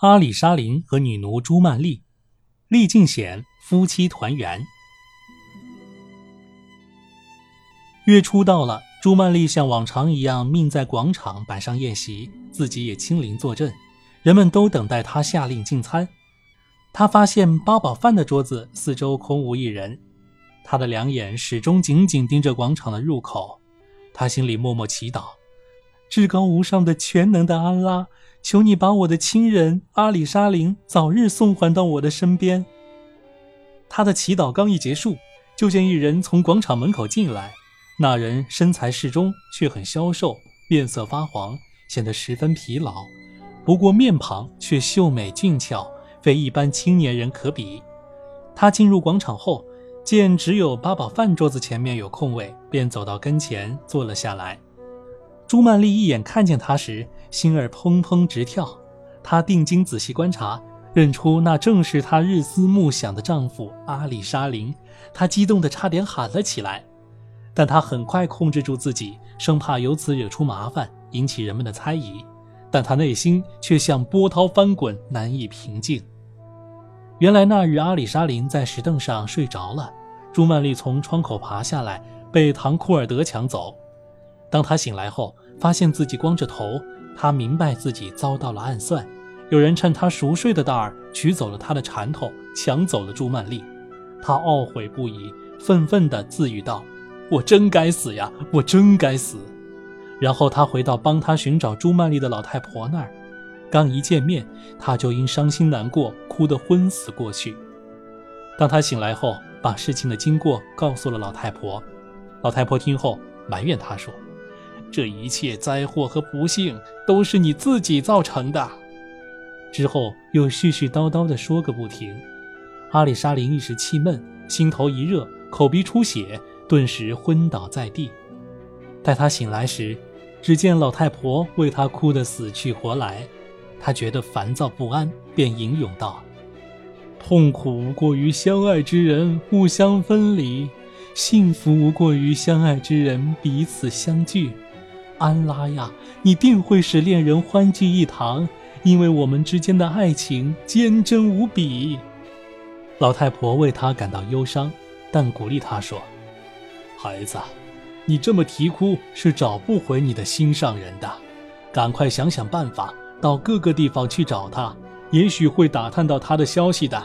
阿里沙林和女奴朱曼丽，历尽险夫妻团圆。月初到了，朱曼丽像往常一样命在广场摆上宴席，自己也亲临坐镇。人们都等待她下令进餐。她发现八宝饭的桌子四周空无一人，她的两眼始终紧紧盯着广场的入口。她心里默默祈祷：至高无上的全能的安拉。求你把我的亲人阿里沙林早日送还到我的身边。他的祈祷刚一结束，就见一人从广场门口进来。那人身材适中，却很消瘦，面色发黄，显得十分疲劳。不过面庞却秀美俊俏，非一般青年人可比。他进入广场后，见只有八宝饭桌子前面有空位，便走到跟前坐了下来。朱曼丽一眼看见他时，心儿砰砰直跳。她定睛仔细观察，认出那正是她日思暮想的丈夫阿里沙林。她激动得差点喊了起来，但她很快控制住自己，生怕由此惹出麻烦，引起人们的猜疑。但她内心却像波涛翻滚，难以平静。原来那日阿里沙林在石凳上睡着了，朱曼丽从窗口爬下来，被唐库尔德抢走。当他醒来后，发现自己光着头，他明白自己遭到了暗算。有人趁他熟睡的当儿取走了他的缠头，抢走了朱曼丽。他懊悔不已，愤愤地自语道：“我真该死呀，我真该死！”然后他回到帮他寻找朱曼丽的老太婆那儿，刚一见面，他就因伤心难过，哭得昏死过去。当他醒来后，把事情的经过告诉了老太婆。老太婆听后埋怨他说。这一切灾祸和不幸都是你自己造成的。之后又絮絮叨叨地说个不停。阿里沙林一时气闷，心头一热，口鼻出血，顿时昏倒在地。待他醒来时，只见老太婆为他哭得死去活来。他觉得烦躁不安，便吟咏道：“痛苦无过于相爱之人互相分离，幸福无过于相爱之人彼此相聚。”安拉呀，你定会使恋人欢聚一堂，因为我们之间的爱情坚贞无比。老太婆为他感到忧伤，但鼓励他说：“孩子，你这么啼哭是找不回你的心上人的，赶快想想办法，到各个地方去找他，也许会打探到他的消息的。”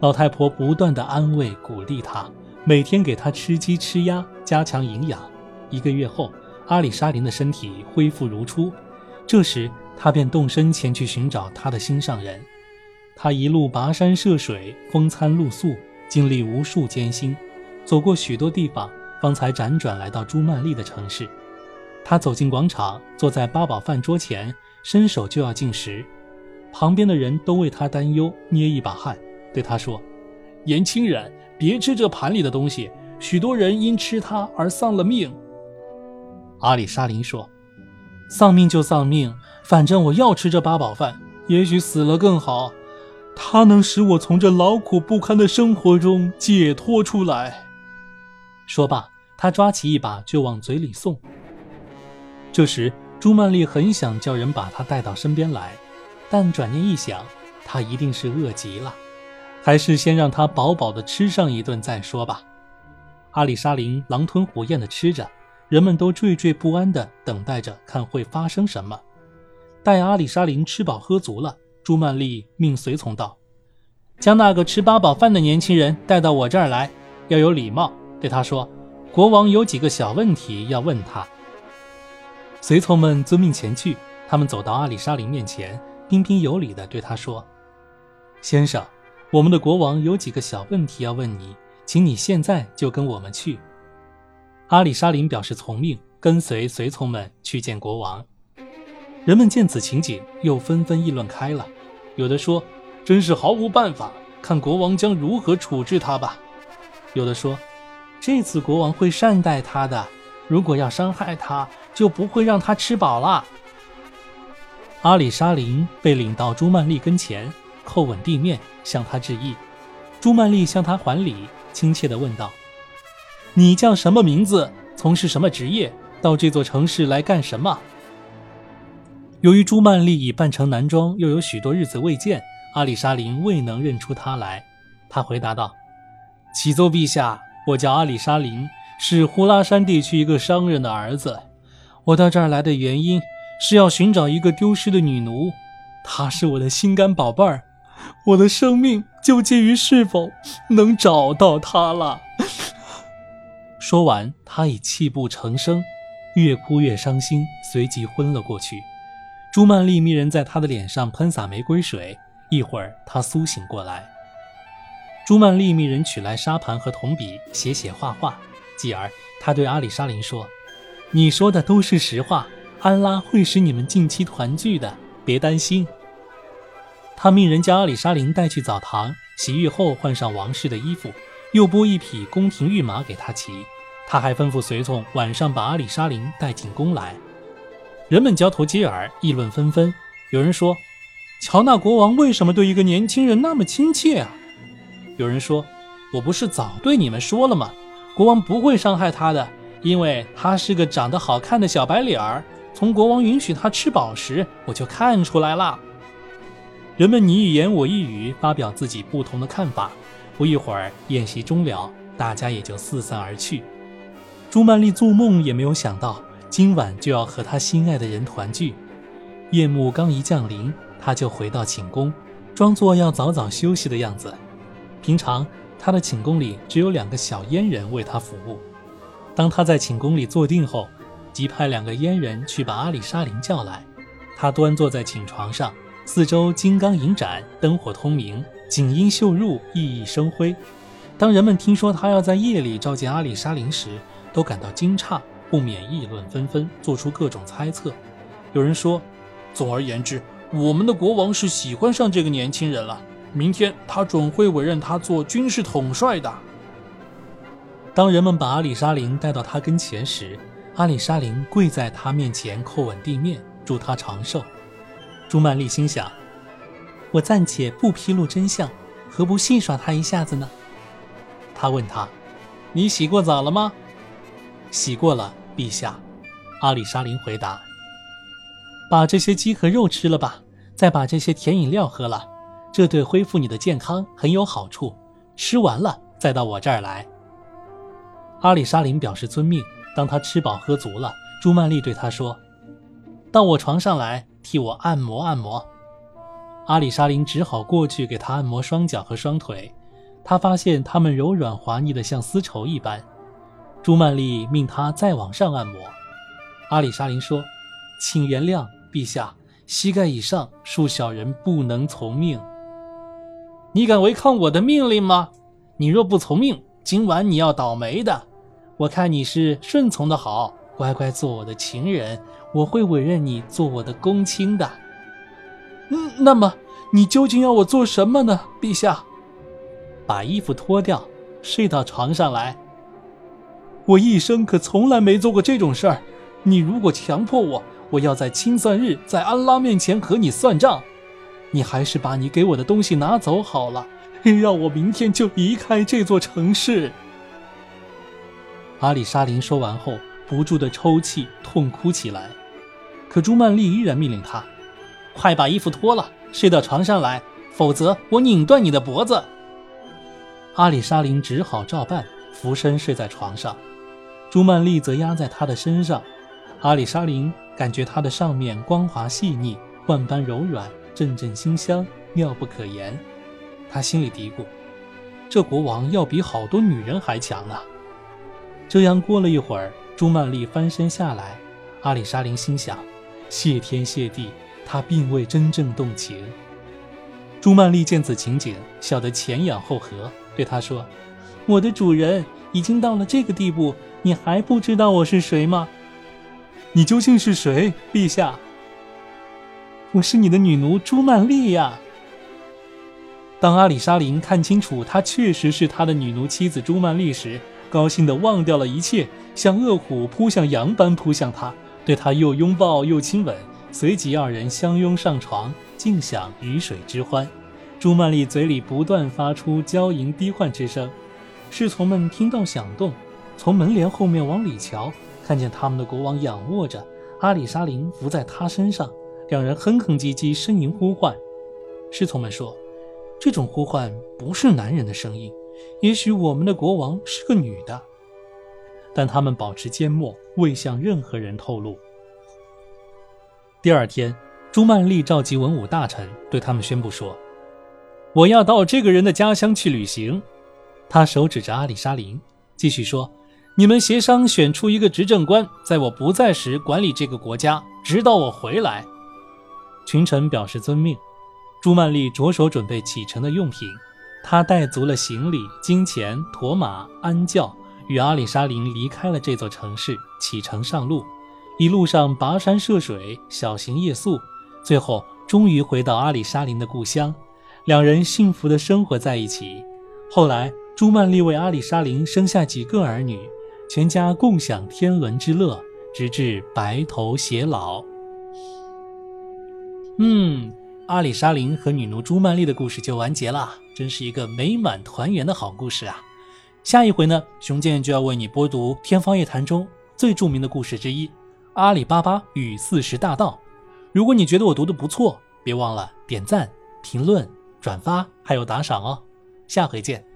老太婆不断的安慰鼓励他，每天给他吃鸡吃鸭，加强营养。一个月后。阿里沙林的身体恢复如初，这时他便动身前去寻找他的心上人。他一路跋山涉水，风餐露宿，经历无数艰辛，走过许多地方，方才辗转来到朱曼丽的城市。他走进广场，坐在八宝饭桌前，伸手就要进食。旁边的人都为他担忧，捏一把汗，对他说：“年轻人，别吃这盘里的东西，许多人因吃它而丧了命。”阿里沙林说：“丧命就丧命，反正我要吃这八宝饭。也许死了更好，它能使我从这劳苦不堪的生活中解脱出来。”说罢，他抓起一把就往嘴里送。这时，朱曼丽很想叫人把他带到身边来，但转念一想，他一定是饿极了，还是先让他饱饱的吃上一顿再说吧。阿里沙林狼吞虎咽地吃着。人们都惴惴不安地等待着看会发生什么。待阿里沙林吃饱喝足了，朱曼丽命随从道：“将那个吃八宝饭的年轻人带到我这儿来，要有礼貌，对他说，国王有几个小问题要问他。”随从们遵命前去。他们走到阿里沙林面前，彬彬有礼地对他说：“先生，我们的国王有几个小问题要问你，请你现在就跟我们去。”阿里沙林表示从命，跟随随从们去见国王。人们见此情景，又纷纷议论开了。有的说：“真是毫无办法，看国王将如何处置他吧。”有的说：“这次国王会善待他的，如果要伤害他，就不会让他吃饱了。”阿里沙林被领到朱曼丽跟前，叩吻地面，向他致意。朱曼丽向他还礼，亲切地问道。你叫什么名字？从事什么职业？到这座城市来干什么？由于朱曼丽已扮成男装，又有许多日子未见，阿里沙林未能认出她来。他回答道：“启奏陛下，我叫阿里沙林，是呼拉山地区一个商人的儿子。我到这儿来的原因是要寻找一个丢失的女奴，她是我的心肝宝贝儿，我的生命就介于是否能找到她了。”说完，他已泣不成声，越哭越伤心，随即昏了过去。朱曼丽命人在他的脸上喷洒玫瑰水，一会儿他苏醒过来。朱曼丽命人取来沙盘和铜笔，写写画画。继而，他对阿里沙林说：“你说的都是实话，安拉会使你们近期团聚的，别担心。”他命人将阿里沙林带去澡堂洗浴后，换上王室的衣服。又拨一匹宫廷御马给他骑，他还吩咐随从晚上把阿里沙林带进宫来。人们交头接耳，议论纷纷。有人说：“乔纳国王为什么对一个年轻人那么亲切啊？”有人说：“我不是早对你们说了吗？国王不会伤害他的，因为他是个长得好看的小白脸儿。从国王允许他吃饱时，我就看出来了。”人们你一言我一语，发表自己不同的看法。不一会儿，宴席终了，大家也就四散而去。朱曼丽做梦也没有想到，今晚就要和她心爱的人团聚。夜幕刚一降临，她就回到寝宫，装作要早早休息的样子。平常，她的寝宫里只有两个小阉人为她服务。当她在寝宫里坐定后，即派两个阉人去把阿里沙林叫来。她端坐在寝床上，四周金刚银盏，灯火通明。锦衣绣入，熠熠生辉。当人们听说他要在夜里召见阿里沙林时，都感到惊诧，不免议论纷纷，做出各种猜测。有人说：“总而言之，我们的国王是喜欢上这个年轻人了。明天他准会委任他做军事统帅的。”当人们把阿里沙林带到他跟前时，阿里沙林跪在他面前叩吻地面，祝他长寿。朱曼丽心想。我暂且不披露真相，何不戏耍他一下子呢？他问他：“你洗过澡了吗？”“洗过了，陛下。”阿里沙林回答。“把这些鸡和肉吃了吧，再把这些甜饮料喝了，这对恢复你的健康很有好处。吃完了再到我这儿来。”阿里沙林表示遵命。当他吃饱喝足了，朱曼丽对他说：“到我床上来，替我按摩按摩。”阿里沙林只好过去给他按摩双脚和双腿，他发现他们柔软滑腻的像丝绸一般。朱曼丽命他再往上按摩。阿里沙林说：“请原谅，陛下，膝盖以上恕小人不能从命。你敢违抗我的命令吗？你若不从命，今晚你要倒霉的。我看你是顺从的好，乖乖做我的情人，我会委任你做我的公卿的。”嗯，那么你究竟要我做什么呢，陛下？把衣服脱掉，睡到床上来。我一生可从来没做过这种事儿。你如果强迫我，我要在清算日在安拉面前和你算账。你还是把你给我的东西拿走好了，让我明天就离开这座城市。阿里沙林说完后，不住地抽泣痛哭起来。可朱曼丽依然命令他。快把衣服脱了，睡到床上来，否则我拧断你的脖子。阿里沙林只好照办，俯身睡在床上，朱曼丽则压在他的身上。阿里沙林感觉他的上面光滑细腻，万般柔软，阵阵馨香，妙不可言。他心里嘀咕：这国王要比好多女人还强呢。这样过了一会儿，朱曼丽翻身下来，阿里沙林心想：谢天谢地。他并未真正动情。朱曼丽见此情景，笑得前仰后合，对他说：“我的主人已经到了这个地步，你还不知道我是谁吗？你究竟是谁，陛下？我是你的女奴朱曼丽呀。”当阿里沙林看清楚她确实是他的女奴妻子朱曼丽时，高兴得忘掉了一切，像饿虎扑向羊般扑向她，对她又拥抱又亲吻。随即，二人相拥上床，尽享鱼水之欢。朱曼丽嘴里不断发出娇吟低唤之声。侍从们听到响动，从门帘后面往里瞧，看见他们的国王仰卧着，阿里沙林伏在他身上，两人哼哼唧唧呻吟呼唤。侍从们说：“这种呼唤不是男人的声音，也许我们的国王是个女的。”但他们保持缄默，未向任何人透露。第二天，朱曼丽召集文武大臣，对他们宣布说：“我要到这个人的家乡去旅行。”他手指着阿里沙林，继续说：“你们协商选出一个执政官，在我不在时管理这个国家，直到我回来。”群臣表示遵命。朱曼丽着手准备启程的用品，他带足了行李、金钱、驼马、鞍轿，与阿里沙林离开了这座城市，启程上路。一路上跋山涉水，小行夜宿，最后终于回到阿里沙林的故乡。两人幸福的生活在一起。后来，朱曼丽为阿里沙林生下几个儿女，全家共享天伦之乐，直至白头偕老。嗯。阿里沙林和女奴朱曼丽的故事就完结了，真是一个美满团圆的好故事啊！下一回呢，熊健就要为你播读《天方夜谭》中最著名的故事之一——阿里巴巴与四十大盗。如果你觉得我读的不错，别忘了点赞、评论、转发，还有打赏哦！下回见。